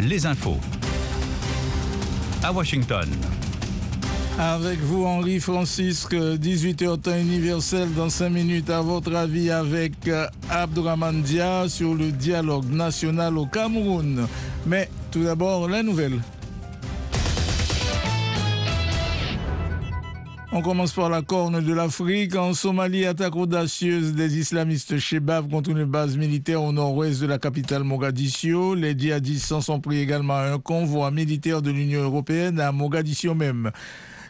les infos. À Washington. Avec vous, Henri Francisque, 18h temps universel dans 5 minutes. À votre avis, avec euh, Abdourahman Dia sur le dialogue national au Cameroun. Mais tout d'abord, la nouvelle. On commence par la corne de l'Afrique. En Somalie, attaque audacieuse des islamistes Shebab contre une base militaire au nord-ouest de la capitale Mogadiscio. Les djihadistes s'en sont pris également à un convoi militaire de l'Union européenne à Mogadiscio même.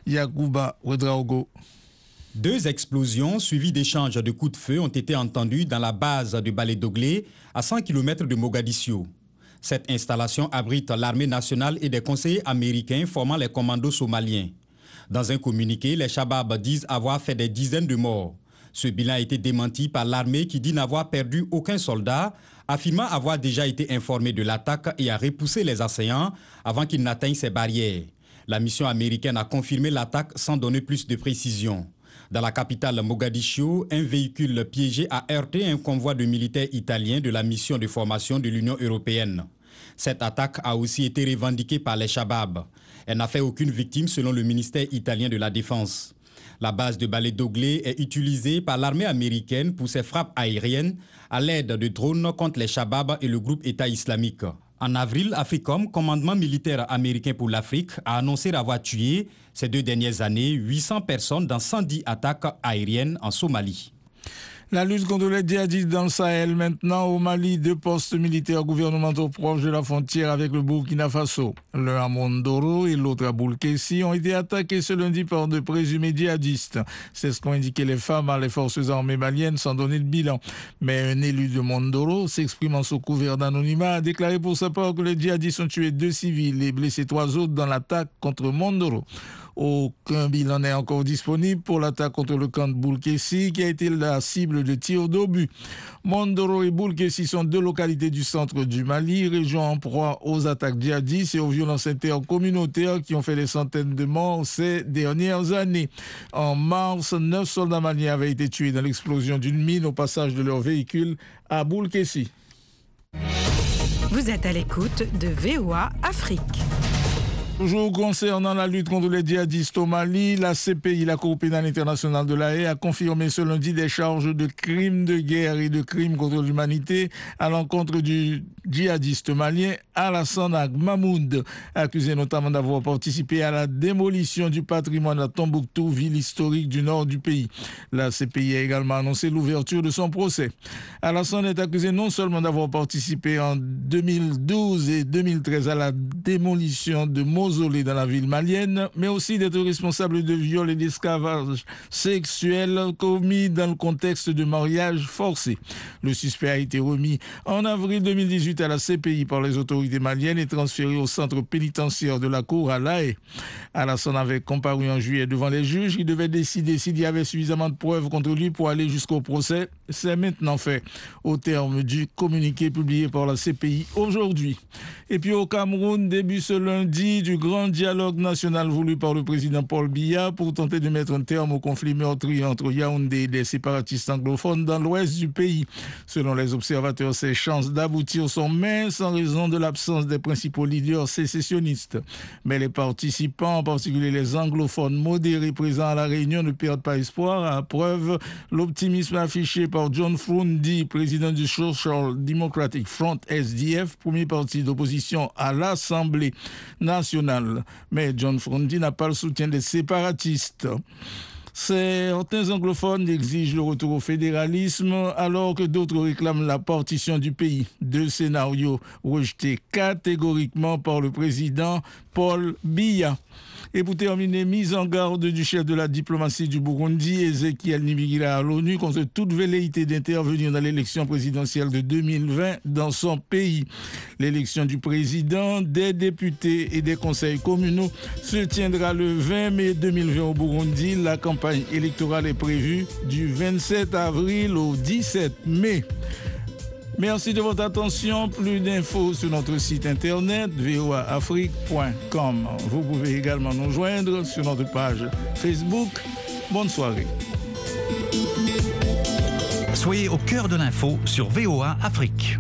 Yacouba Ouedraogo. Deux explosions suivies d'échanges de coups de feu ont été entendues dans la base du Balai Doglé, à 100 km de Mogadiscio. Cette installation abrite l'armée nationale et des conseillers américains formant les commandos somaliens. Dans un communiqué, les Shabab disent avoir fait des dizaines de morts. Ce bilan a été démenti par l'armée qui dit n'avoir perdu aucun soldat, affirmant avoir déjà été informé de l'attaque et a repoussé les assaillants avant qu'ils n'atteignent ces barrières. La mission américaine a confirmé l'attaque sans donner plus de précision. Dans la capitale Mogadiscio, un véhicule piégé a heurté un convoi de militaires italiens de la mission de formation de l'Union européenne. Cette attaque a aussi été revendiquée par les Shabab. Elle n'a fait aucune victime selon le ministère italien de la Défense. La base de balai Doglé est utilisée par l'armée américaine pour ses frappes aériennes à l'aide de drones contre les Shabab et le groupe État islamique. En avril, AFRICOM, commandement militaire américain pour l'Afrique, a annoncé avoir tué ces deux dernières années 800 personnes dans 110 attaques aériennes en Somalie. La lutte contre les djihadistes dans le Sahel maintenant au Mali, deux postes militaires gouvernementaux proches de la frontière avec le Burkina Faso. L'un à Mondoro et l'autre à Boulkessi ont été attaqués ce lundi par de présumés djihadistes. C'est ce qu'ont indiqué les femmes à les forces armées maliennes sans donner de bilan. Mais un élu de Mondoro, s'exprimant sous couvert d'anonymat, a déclaré pour sa part que les djihadistes ont tué deux civils et blessé trois autres dans l'attaque contre Mondoro. Aucun bilan n'est encore disponible pour l'attaque contre le camp de Boulkessi qui a été la cible de tirs d'obus. Mondoro et Boulkessi sont deux localités du centre du Mali, région en proie aux attaques djihadistes et aux violences intercommunautaires qui ont fait des centaines de morts ces dernières années. En mars, neuf soldats maliens avaient été tués dans l'explosion d'une mine au passage de leur véhicule à Boulkessi. Vous êtes à l'écoute de VOA Afrique. Toujours concernant la lutte contre les djihadistes au Mali, la CPI, la Cour pénale internationale de la Haye, a confirmé ce lundi des charges de crimes de guerre et de crimes contre l'humanité à l'encontre du djihadiste malien Alassane Mahmoud, accusé notamment d'avoir participé à la démolition du patrimoine à Tombouctou, ville historique du nord du pays. La CPI a également annoncé l'ouverture de son procès. Alassane est accusé non seulement d'avoir participé en 2012 et 2013 à la démolition de mausolées dans la ville malienne, mais aussi d'être responsable de viols et d'esclavage sexuel commis dans le contexte de mariage forcé. Le suspect a été remis en avril 2018 à la CPI par les autorités maliennes et transféré au centre pénitentiaire de la Cour à La Haye. Alassane avait comparu en juillet devant les juges qui devaient décider s'il y avait suffisamment de preuves contre lui pour aller jusqu'au procès. C'est maintenant fait au terme du communiqué publié par la CPI aujourd'hui. Et puis au Cameroun, début ce lundi du grand dialogue national voulu par le président Paul Biya pour tenter de mettre un terme au conflit meurtrier entre Yaoundé et les séparatistes anglophones dans l'ouest du pays. Selon les observateurs, ces chances d'aboutir sont minces en raison de l'absence des principaux leaders sécessionnistes. Mais les participants, en particulier les anglophones modérés présents à la réunion, ne perdent pas espoir. À preuve, l'optimisme affiché par John Frundi, président du Social Democratic Front SDF, premier parti d'opposition à l'Assemblée nationale. Mais John Frundi n'a pas le soutien des séparatistes. Certains anglophones exigent le retour au fédéralisme alors que d'autres réclament la partition du pays. Deux scénarios rejetés catégoriquement par le président Paul Biya. Et pour terminer, mise en garde du chef de la diplomatie du Burundi, Ezekiel Nibigira à l'ONU, contre toute velléité d'intervenir dans l'élection présidentielle de 2020 dans son pays. L'élection du président, des députés et des conseils communaux se tiendra le 20 mai 2020 au Burundi. La campagne électorale est prévue du 27 avril au 17 mai. Merci de votre attention. Plus d'infos sur notre site internet voaafrique.com. Vous pouvez également nous joindre sur notre page Facebook. Bonne soirée. Soyez au cœur de l'info sur VOA Afrique.